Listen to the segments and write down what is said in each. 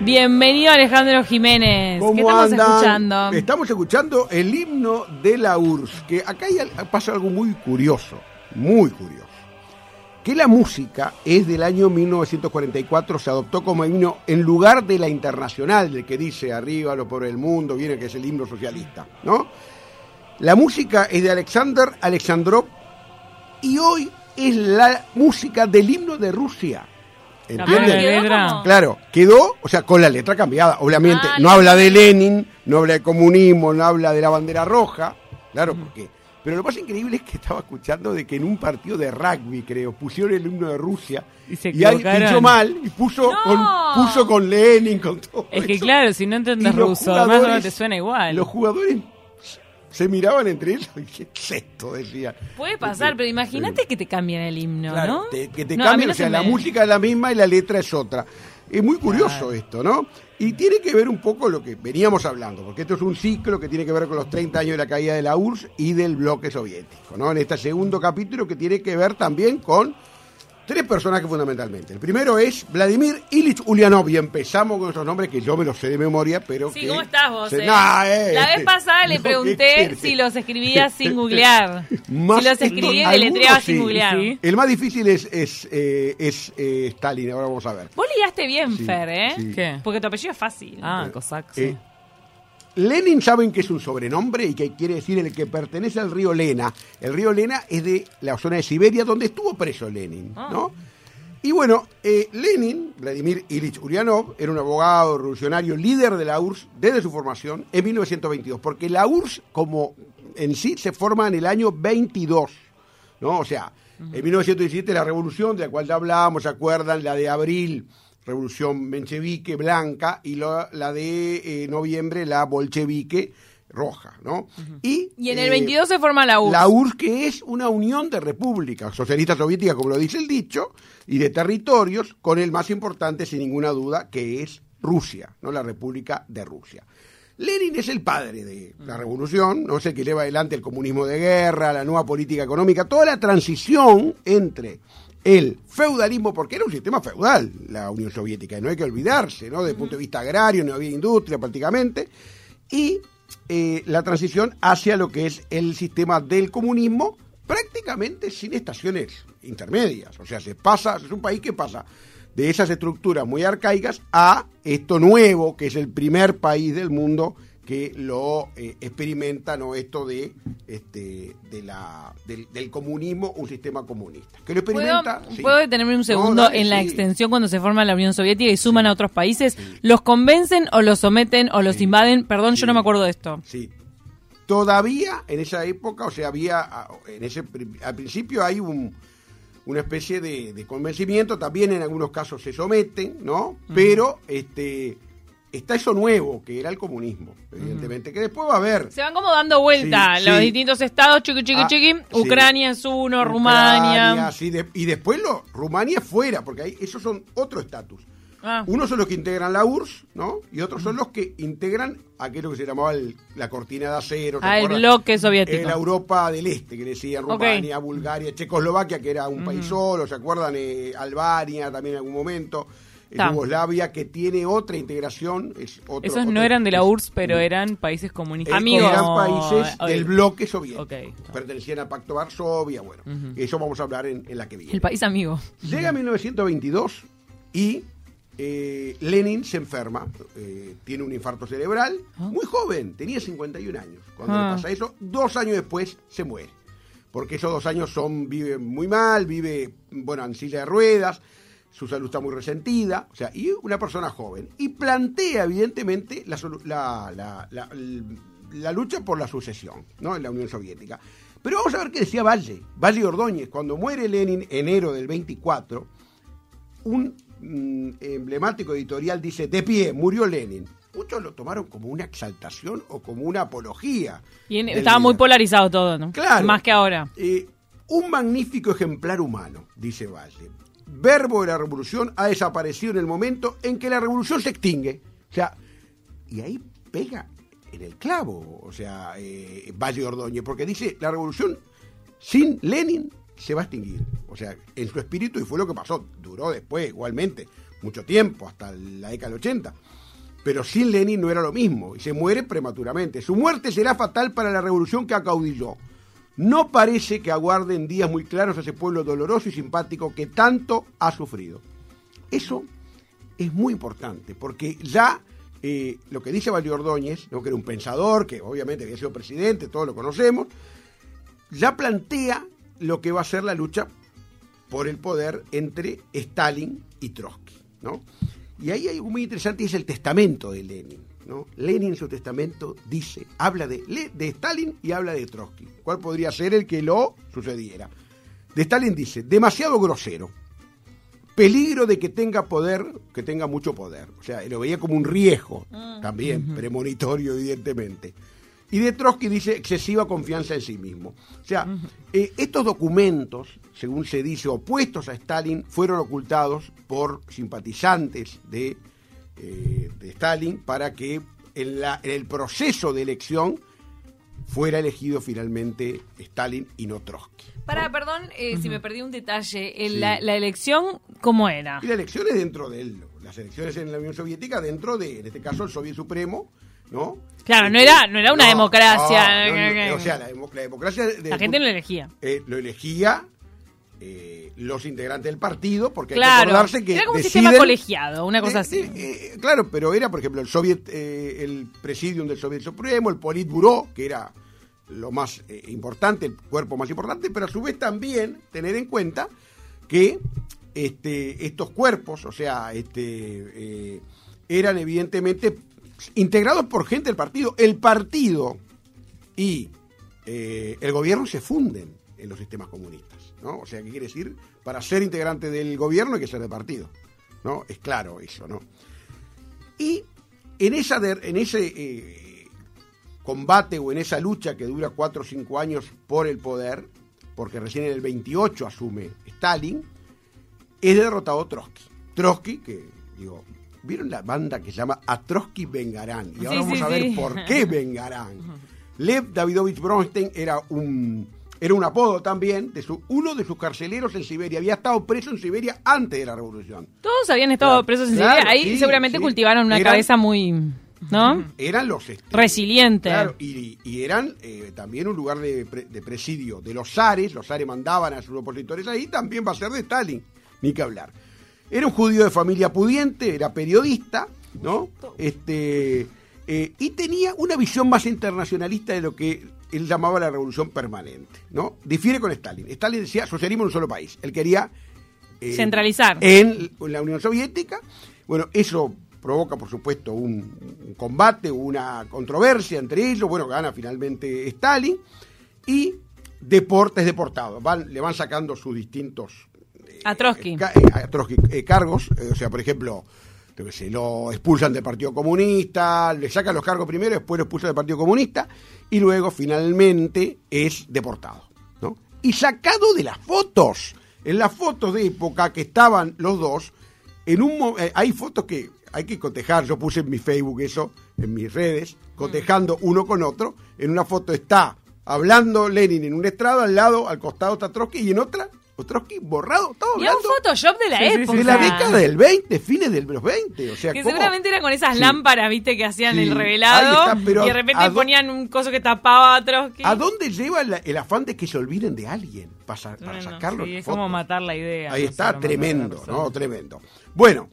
Bienvenido Alejandro Jiménez. ¿Cómo ¿Qué estamos andan? escuchando? Estamos escuchando el himno de la URSS, que acá hay pasa algo muy curioso, muy curioso. Que la música es del año 1944, se adoptó como himno en lugar de la internacional, del que dice arriba lo por el mundo, viene que es el himno socialista, ¿no? La música es de Alexander Alexandrov y hoy es la música del himno de Rusia. ¿Entienden? la ¿Quedó letra. como? Claro, quedó, o sea, con la letra cambiada, obviamente. Ah, no la habla de. Lenin, no habla de comunismo, no habla de la bandera roja, claro, porque. Pero lo más increíble es que estaba escuchando de que en un partido de rugby, creo, pusieron el himno de Rusia Y se equivocaron. pinchó mal y puso, No. con, puso con Lenin, con todo. Es que eso. claro, si no Y entendés ruso, más o menos jugadores- te suena igual. Los jugadores se miraban entre ellos y qué es esto, decían. Puede pasar, pero imagínate que te cambian el himno, Claro, ¿no? te- que te No, cambien, no o sea, se la me- música es la misma y la letra es otra. Es muy curioso esto, ¿no? Y tiene que ver un poco lo que veníamos hablando, porque esto es un ciclo que tiene que ver con los 30 años de la caída de la URSS y del bloque soviético, ¿no? En este segundo capítulo que tiene que ver también con tres personajes fundamentalmente. El primero es Vladimir Ilich Ulyanov, y empezamos con esos nombres que yo me los sé de memoria, pero Sí, que... ¿cómo estás vos? se- eh? Nah, eh, La vez pasada le no, ¿qué pregunté si los escribía sin googlear. Más- si los escribía y deletreaba sí. sin googlear. Sí. El más difícil es, es, eh, es eh, Stalin, ahora vamos a ver. Vos ligaste bien, Sí, Fer, ¿eh? sí. ¿Qué? Porque tu apellido es fácil. Ah, Cossack, sí. Lenin saben que es un sobrenombre y que quiere decir el que pertenece al río Lena. El río Lena es de la zona de Siberia donde estuvo preso Lenin, Ah. ¿no? Y bueno, eh, Lenin, Vladimir Ilich Ulyanov, era un abogado revolucionario, líder de la URSS desde su formación en 1922, porque la URSS como en sí se forma en el año 22, ¿no? O sea, en 1917 la revolución de la cual ya hablábamos, ¿se acuerdan? La de abril, revolución menchevique blanca, y la de eh, noviembre, la bolchevique roja, ¿no? Y, Y en el eh, 22 se forma la URSS. la URSS que es una unión de repúblicas socialistas soviéticas, como lo dice el dicho, y de territorios, con el más importante, sin ninguna duda, que es Rusia, ¿no? La República de Rusia. Lenin es el padre de la revolución, no sé que lleva adelante el comunismo de guerra, la nueva política económica, toda la transición entre el feudalismo, porque era un sistema feudal la Unión Soviética, y no hay que olvidarse, ¿no? Desde el punto de vista agrario, no había industria prácticamente, y eh, la transición hacia lo que es el sistema del comunismo, prácticamente sin estaciones intermedias. O sea, se pasa, es un país que pasa de esas estructuras muy arcaicas a esto nuevo, que es el primer país del mundo que lo eh, experimenta, ¿no? Esto de, este, de la, del, del comunismo, un sistema comunista. Que lo ¿Puedo, experimenta. sí. ¿Puedo detenerme un No, segundo dale, en la sí. extensión cuando se forma la Unión Soviética y suman a otros países? ¿Los convencen o los someten o los invaden? Perdón, yo no me acuerdo de esto. Sí. Todavía en esa época, o sea, había, en ese, al principio hay un, una especie de, de convencimiento, también en algunos casos se someten, ¿no? Pero este está eso nuevo, que era el comunismo, evidentemente, que después va a haber. Se van como dando vuelta Sí, los sí. distintos estados, chiqui, chiqui, Ah, chiqui. sí. Ucrania es uno, Rumania. sí, de- y después lo, Rumania fuera, porque ahí, esos son otro estatus. Ah. Unos son los que integran la URSS, ¿no? Y otros son los que integran aquello que se llamaba el- la cortina de acero. ¿se Ah, el bloque soviético. La Europa del Este, que decían. Rumania, Bulgaria, Checoslovaquia, que era un país solo, ¿se acuerdan? Eh, Albania también en algún momento. Yugoslavia, que tiene otra integración. Es otro- Esos no eran de la URSS, pero eran países comunistas. eh, Amigos. Eran países del bloque soviético. Pertenecían al Pacto Varsovia, bueno. Eso vamos a hablar en, en la que viene. El país amigo. Llega 1922 y eh, Lenin se enferma, eh, tiene un infarto cerebral, muy joven, tenía 51 años. Cuando Ah. le pasa eso, dos años después se muere. Porque esos dos años son, vive muy mal, vive, bueno, en silla de ruedas, su salud está muy resentida, o sea, y una persona joven. Y plantea, evidentemente, la, la, la- lucha por la sucesión, ¿no? En la Unión Soviética. Pero vamos a ver qué decía Valle, Valle Ordóñez, cuando muere Lenin, enero del 24, un mm, emblemático editorial dice, de pie, murió Lenin. Muchos lo tomaron como una exaltación o como una apología. Y en- estaba muy polarizado todo, ¿no? Claro. Más que ahora. Eh, un magnífico ejemplar humano, dice Valle. Verbo de la revolución ha desaparecido en el momento en que la revolución se extingue. O sea, y ahí pega en el clavo, o sea, eh, Valle Ordóñez, porque dice, la revolución sin Lenin se va a extinguir. O sea, en su espíritu, y fue lo que pasó, duró después igualmente, mucho tiempo, hasta la década del 80. Pero sin Lenin no era lo mismo y se muere prematuramente. Su muerte será fatal para la revolución que acaudilló. No parece que aguarden días muy claros a ese pueblo doloroso y simpático que tanto ha sufrido. Eso es muy importante, porque ya eh, lo que dice Valio Ordóñez, ¿no? que era un pensador, que obviamente había sido presidente, todos lo conocemos, ya plantea lo que va a ser la lucha por el poder entre Stalin y Trotsky. ¿no? Y ahí hay algo muy interesante y es el testamento de Lenin. ¿No? Lenin en su testamento dice, habla de, de Stalin y habla de Trotsky. ¿Cuál podría ser el que lo sucediera? De Stalin dice, demasiado grosero, peligro de que tenga poder, que tenga mucho poder. O sea, lo veía como un riesgo, también, premonitorio, evidentemente. Y de Trotsky dice excesiva confianza en sí mismo. O sea, eh, estos documentos, según se dice, opuestos a Stalin, fueron ocultados por simpatizantes de, eh, de Stalin para que en, la, en el proceso de elección fuera elegido finalmente Stalin y no Trotsky. Para, perdón eh, si me perdí un detalle. El- la, la elección, ¿cómo era? Y la elección es dentro de él, las elecciones en la Unión Soviética dentro de, en este caso, el Soviet Supremo, ¿no? Claro, no era, no era una No, democracia. no, no, o sea, la, demo- la democracia... de- la gente lo elegía. eh, lo elegía eh, los integrantes del partido, porque hay que acordarse que Era como un sistema colegiado, una cosa Eh, así. eh, eh, claro, pero era, por ejemplo, el Soviet, eh, el presidium del Soviet Supremo, el Politburo, que era lo más eh, importante, el cuerpo más importante, pero a su vez también tener en cuenta que este, estos cuerpos, o sea, este, eran evidentemente integrados por gente del partido. El partido y el gobierno se funden en los sistemas comunistas, ¿no? O sea, ¿qué quiere decir? Para ser integrante del gobierno hay que ser de partido, ¿no? Es claro eso, ¿no? Y en, esa de- en ese eh, combate o en esa lucha que dura cuatro o cinco años por el poder, porque recién en el 28 asume Stalin, es derrotado Trotsky. Trotsky, que digo, ¿vieron la banda que se llama A Trotsky Vengarán? Y ahora Sí, vamos sí, a ver sí. por qué Vengarán. Lev Davidovich Bronstein era un, era un apodo también de su, uno de sus carceleros en Siberia. Había estado preso en Siberia antes de la revolución. Todos habían estado Claro, presos en claro, Siberia. Ahí sí, seguramente sí. cultivaron una Eran- cabeza muy, ¿no? Eran los... este, Resiliente. Claro, y, y eran eh, también un lugar de presidio de los zares, los zares mandaban a sus opositores ahí, también va a ser de Stalin, ni que hablar. Era un judío de familia pudiente, era periodista, ¿no? Este, eh, y tenía una visión más internacionalista de lo que él llamaba la revolución permanente, ¿no? Difiere con Stalin. Stalin decía socialismo en un solo país. Él quería eh, Centralizar. en la Unión Soviética. Bueno, eso provoca, por supuesto, un, un combate, una controversia entre ellos. Bueno, gana finalmente Stalin y deportes deportado. Van, le van sacando sus distintos eh, A Trotsky. eh, a Trotsky, eh, cargos. eh, o sea, por ejemplo, sé, lo expulsan del Partido Comunista, le sacan los cargos primero, después lo expulsan del Partido Comunista y luego finalmente es deportado. ¿no? Y sacado de las fotos, en las fotos de época que estaban los dos, en un eh, hay fotos que hay que cotejar, yo puse en mi Facebook eso, en mis redes, cotejando uno con otro, en una foto está hablando Lenin en un estrado, al lado, al costado está Trotsky y en otra, Trotsky borrado, todo Y a un hablando Photoshop de la Sí, sí, sí. época. de la década del 20, fines de los 20, o sea, Que ¿cómo? seguramente era con esas Sí. lámparas, viste, que hacían Sí. el revelado. Ahí está, pero y de repente ¿a dó- ponían un coso que tapaba a Trotsky. ¿A dónde lleva la- el afán de que se olviden de alguien para, para Bueno, sacarlo? Es fotos? como matar la idea. Ahí no está, tremendo. ¿no? Tremendo. Bueno,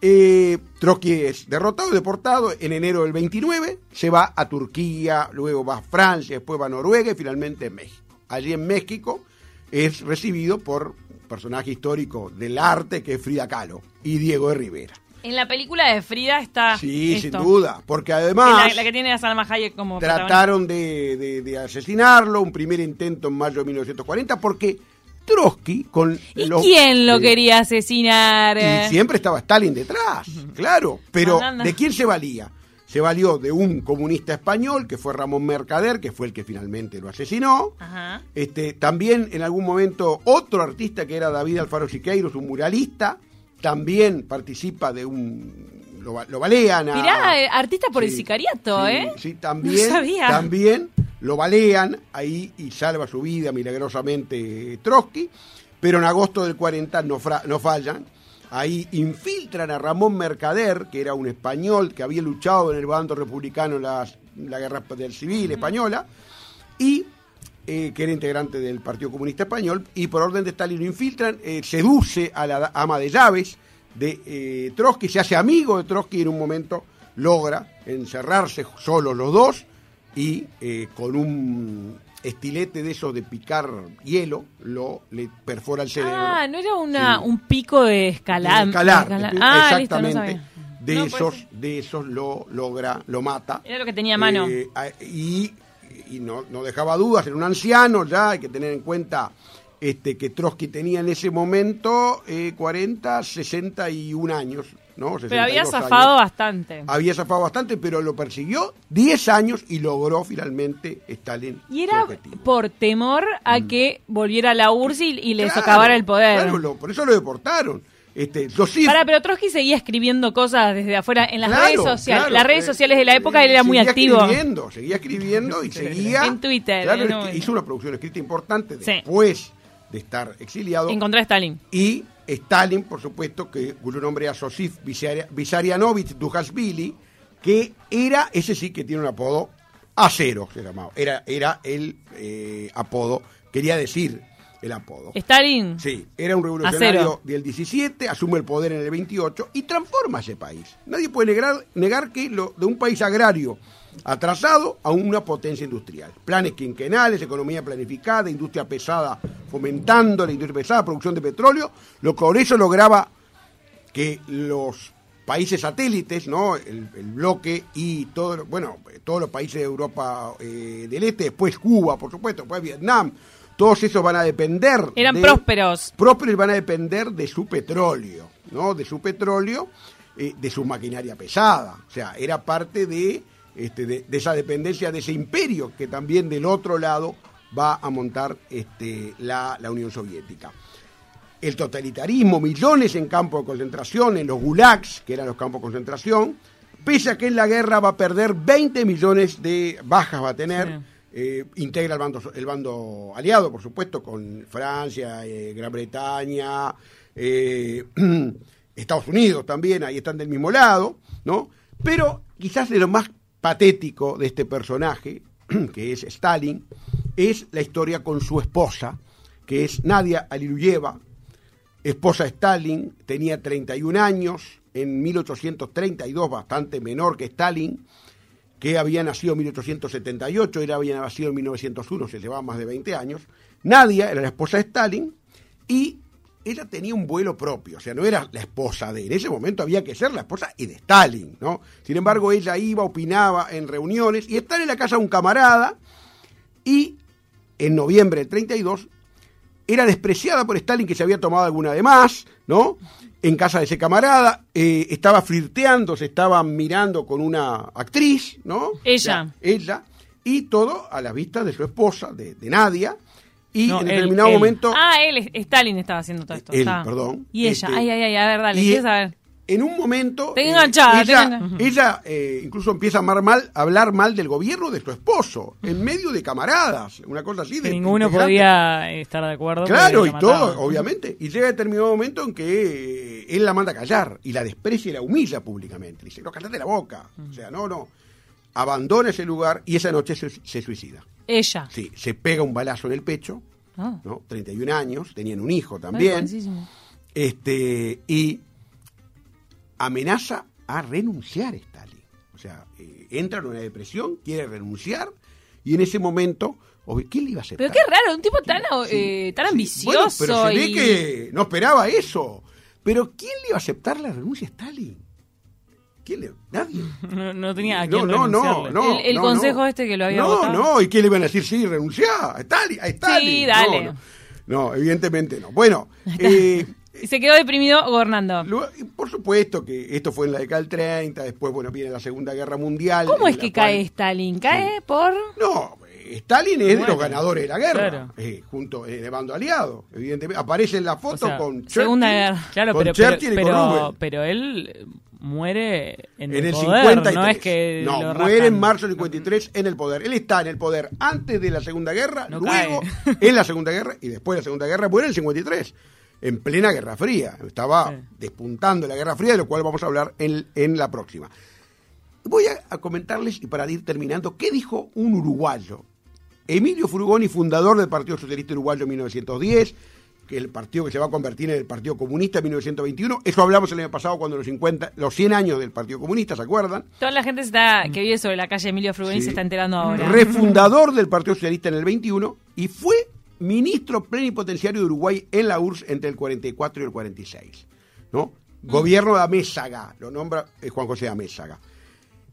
eh, Trotsky es derrotado, deportado en enero del 29, se va a Turquía, luego va a Francia, después va a Noruega y finalmente a México. Allí en México es recibido por un personaje histórico del arte que es Frida Kahlo y Diego de Rivera. En la película de Frida está. Sí, esto. sin duda, porque Que además... La, la que tiene a Salma Hayek como. Trataron de, de- de asesinarlo, un primer intento en mayo de 1940, porque Trotsky con ¿Y los- quién lo eh, quería asesinar? Y siempre estaba Stalin detrás, claro. Pero. ¿de quién se valía? Se valió de un comunista español, que fue Ramón Mercader, que fue el que finalmente lo asesinó. Ajá. Este, también en algún momento otro artista que era David Alfaro Siqueiros, un muralista, también participa de un... Lo, lo balean a... Mirá, eh, artista por el sicariato, sí, ¿eh? Sí, también, No sabía. también lo balean ahí y salva su vida milagrosamente Trotsky, pero en agosto del 40 no, fra- no fallan Ahí infiltran a Ramón Mercader, que era un español que había luchado en el bando republicano en la guerra del civil española, y eh, que era integrante del Partido Comunista Español, y por orden de Stalin lo infiltran, eh, seduce a la ama de llaves de eh, Trotsky, se hace amigo de Trotsky y en un momento logra encerrarse solos los dos y con un estilete de esos de picar hielo lo le perfora el cerebro. Ah, no era una, Sí. un pico de escalar. De escalar, escalar. de- Ah, listo, no exactamente. de No, esos, de esos lo logra, lo mata. Era lo que tenía a mano. Eh, a- y y no, no dejaba dudas, era un anciano ya, hay que tener en cuenta este, que Trotsky tenía en ese momento eh, 40, 61 años. ¿No? Pero había 62 zafado años. bastante. Había zafado bastante, pero lo persiguió 10 años y logró finalmente Stalin. Y era por temor a que volviera la URSS y, y le Claro, socavara el poder. claro, lo- por eso lo deportaron. Este, Pará, pero Trotsky seguía escribiendo cosas desde afuera en las Claro, redes sociales. claro, las redes eh, sociales de la época él era muy seguía activo. Escribiendo, seguía escribiendo y seguía. En Twitter, Claro, en es un- que hizo una producción escrita importante Sí. después de estar exiliado. En contra de Stalin. Y Stalin, por supuesto, que cuyo nombre era Sosif Visarianovich Dujasvili, que era, ese sí que tiene un apodo, acero se llamaba. Era, era el eh, apodo, quería decir el apodo. Stalin. Sí, era un revolucionario Acero. del 17, asume el poder en el 28 y transforma ese país. Nadie puede negar, negar que lo, de un país agrario atrasado a una potencia industrial. Planes quinquenales, economía planificada, industria pesada fomentando la industria pesada, producción de petróleo, lo que por eso lograba que los países satélites, ¿no? El, el bloque y todo, bueno, todos los países de Europa eh, del Este, después Cuba, por supuesto, después Vietnam, todos esos van a depender. Eran de- prósperos. prósperos van a depender de su petróleo, ¿no? De su petróleo, eh, de su maquinaria pesada. O sea, era parte de, este, de, de esa dependencia, de ese imperio que también del otro lado va a montar este, la, la Unión Soviética. El totalitarismo, millones en campos de concentración, en los gulags, que eran los campos de concentración, pese a que en la guerra va a perder 20 millones de bajas, va a tener. Sí. Eh, integra el bando, el bando aliado, por supuesto, con Francia, eh, Gran Bretaña, eh, Estados Unidos también, ahí están del mismo lado, ¿no? Pero quizás de lo más patético de este personaje, que es Stalin, es la historia con su esposa, que es Nadia Aliluyeva, esposa de Stalin, tenía 31 años, en 1832, bastante menor que Stalin, que había nacido en 1878, él había nacido en 1901, se llevaba más de 20 años. Nadia era la esposa de Stalin y ella tenía un vuelo propio, o sea, no era la esposa de él. En ese momento había que ser la esposa y de Stalin, ¿no? Sin embargo, ella iba, opinaba en reuniones y estaba en la casa de un camarada y en noviembre del 32 era despreciada por Stalin que se había tomado alguna de más, ¿no? En casa de ese camarada, eh, estaba flirteando, se estaba mirando con una actriz, ¿no? Ella. O sea, ella, y todo a la vista de su esposa, de, de Nadia, y No, en determinado él. momento... Ah, él, Stalin estaba haciendo todo esto. Él, perdón. Y ella, Este, ay, ay, ay, a ver, dale, y quiero saber. En un momento. Eh, enganchada, ella, ella, eh, incluso empieza a amar mal, a hablar mal del gobierno de su esposo, en medio de camaradas, una cosa así. Que de ninguno integrantes. podía estar de acuerdo. Claro, y todo, obviamente. Y llega determinado momento en que eh, él la manda a callar y la desprecia y la humilla públicamente. Le dice, no, cállate la boca. O sea, no, no. Abandona ese lugar y esa noche se, se suicida. Ella. Sí, se pega un balazo en el pecho, Ah. ¿no? 31 años, tenían un hijo Ay, también. buenísimo. este y amenaza a renunciar Stalin. O sea, eh, entra en una depresión, quiere renunciar y en ese momento, ¿quién le iba a aceptar? Pero qué raro, un tipo tan, Sí, eh, tan sí. ambicioso. Bueno, pero se ve y- que no esperaba eso. Pero ¿quién le iba a aceptar la renuncia a Stalin? ¿Quién le? Nadie. No, no tenía a No, quién no, no, no. El- el no, consejo este que lo había No, votado. no, ¿y quién le iban a decir? Sí, renunciá, a Stalin, a Stalin. Sí, dale. No, no, evidentemente no. Bueno, eh, Y se quedó deprimido gobernando. Por supuesto que esto fue en la década del 30, después, bueno, viene la Segunda Guerra Mundial. ¿Cómo es que cual- cae Stalin? ¿Cae por...? No, eh, Stalin es de los ganadores de la guerra, claro. eh, junto en el bando aliado, evidentemente. Aparece en la foto O sea, con Churchill. Segunda Guerra. Claro, con pero, pero, Churchill y con pero, Roosevelt. pero él eh, muere en, En el poder, 53. no es que No, lo muere en marzo del 53 en el poder. Él está en el poder antes de la Segunda Guerra, No luego cae. en la Segunda Guerra y después de la Segunda Guerra muere en el 53. En plena Guerra Fría. Estaba Sí. despuntando la Guerra Fría, de lo cual vamos a hablar en, en la próxima. Voy a, a comentarles, y para ir terminando, qué dijo un uruguayo. Emilio Frugoni, fundador del Partido Socialista Uruguayo en 1910, que es el partido que se va a convertir en el Partido Comunista en 1921. Eso hablamos el año pasado cuando los 50, los 100 años del Partido Comunista, ¿se acuerdan? Toda la gente está, que vive sobre la calle Emilio Frugoni Sí. se está enterando ahora. refundador del Partido Socialista en el 21 y fue ministro plenipotenciario de Uruguay en la URSS entre el 44 y el 46. ¿no? Gobierno de Amézaga, lo nombra eh, Juan José Amézaga.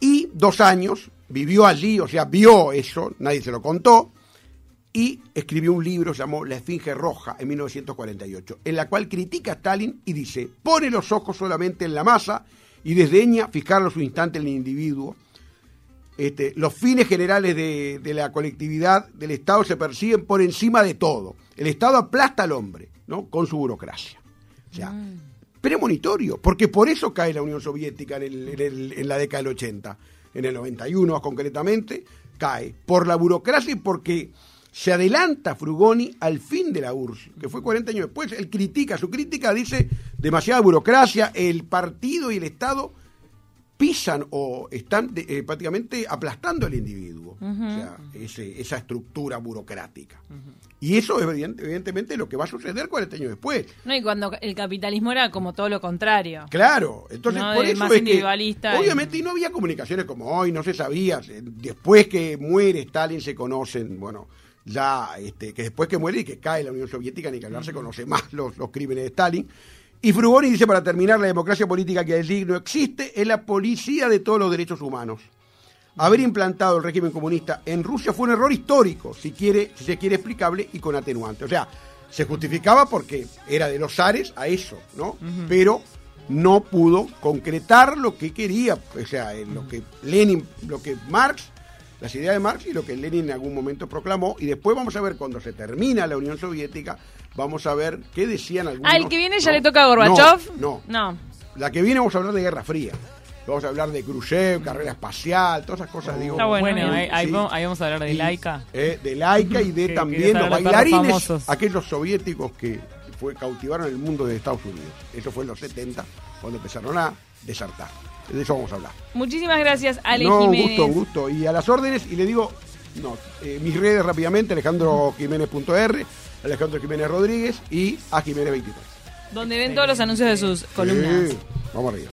Y dos años vivió allí, o sea, vio eso, nadie se lo contó, y escribió un libro llamado La Esfinge Roja en 1948, en la cual critica a Stalin y dice, pone los ojos solamente en la masa y desdeña fijarlo su instante en el individuo. Este, los fines generales de, de la colectividad del Estado se persiguen por encima de todo. El Estado aplasta al hombre, ¿no? Con su burocracia. O sea, premonitorio, porque por eso cae la Unión Soviética en, el- en el- en la década del 80, en el 91 más concretamente, cae por la burocracia y porque se adelanta Frugoni al fin de la URSS, que fue 40 años después. Él critica, su crítica dice demasiada burocracia, el partido y el Estado pisan o están de- eh, prácticamente aplastando al individuo, o sea, ese- esa estructura burocrática. Y eso es evident- evidentemente lo que va a suceder 40 años después. No, y cuando el capitalismo era como todo lo contrario. Claro, entonces No, por es eso más es que, individualista y- obviamente y no había comunicaciones como hoy, no se sabía. Después que muere Stalin se conocen, bueno, ya este, que después que muere y que cae la Unión Soviética ni que hablar se conoce más los, los crímenes de Stalin. Y Frugoni dice para terminar la democracia política que allí no existe es la policía de todos los derechos humanos. Haber implantado el régimen comunista en Rusia fue un error histórico, si, quiere, si se quiere explicable y con atenuante. O sea, se justificaba porque era de los zares a eso, ¿no? Pero no pudo concretar lo que quería, o sea, en lo que Lenin, lo que Marx, las ideas de Marx y lo que Lenin en algún momento proclamó. Y después vamos a ver cuando se termina la Unión Soviética, vamos a ver qué decían algunos. Ah, el que viene ya ¿no? le toca a Gorbachev. No, no, No. la que viene vamos a hablar de Guerra Fría. Vamos a hablar de Khrushchev, carrera espacial, todas esas cosas, digo. Está bueno, Bueno, ahí, ahí sí. vamos, ahí vamos a hablar de Y, laica. eh, de laica y de Que- también que los bailarines, aquellos soviéticos que fue, cautivaron el mundo de Estados Unidos. Eso fue en los 70, cuando empezaron a desertar. De eso vamos a hablar. Muchísimas gracias, Ale no, un Jiménez. gusto, un gusto. Y a las órdenes, y le digo, no, eh, mis redes rápidamente, alejandrojiménez.r, Alejandro Jiménez Rodríguez y a Jiménez 23. Donde ven todos los anuncios de sus columnas. Sí, vamos arriba.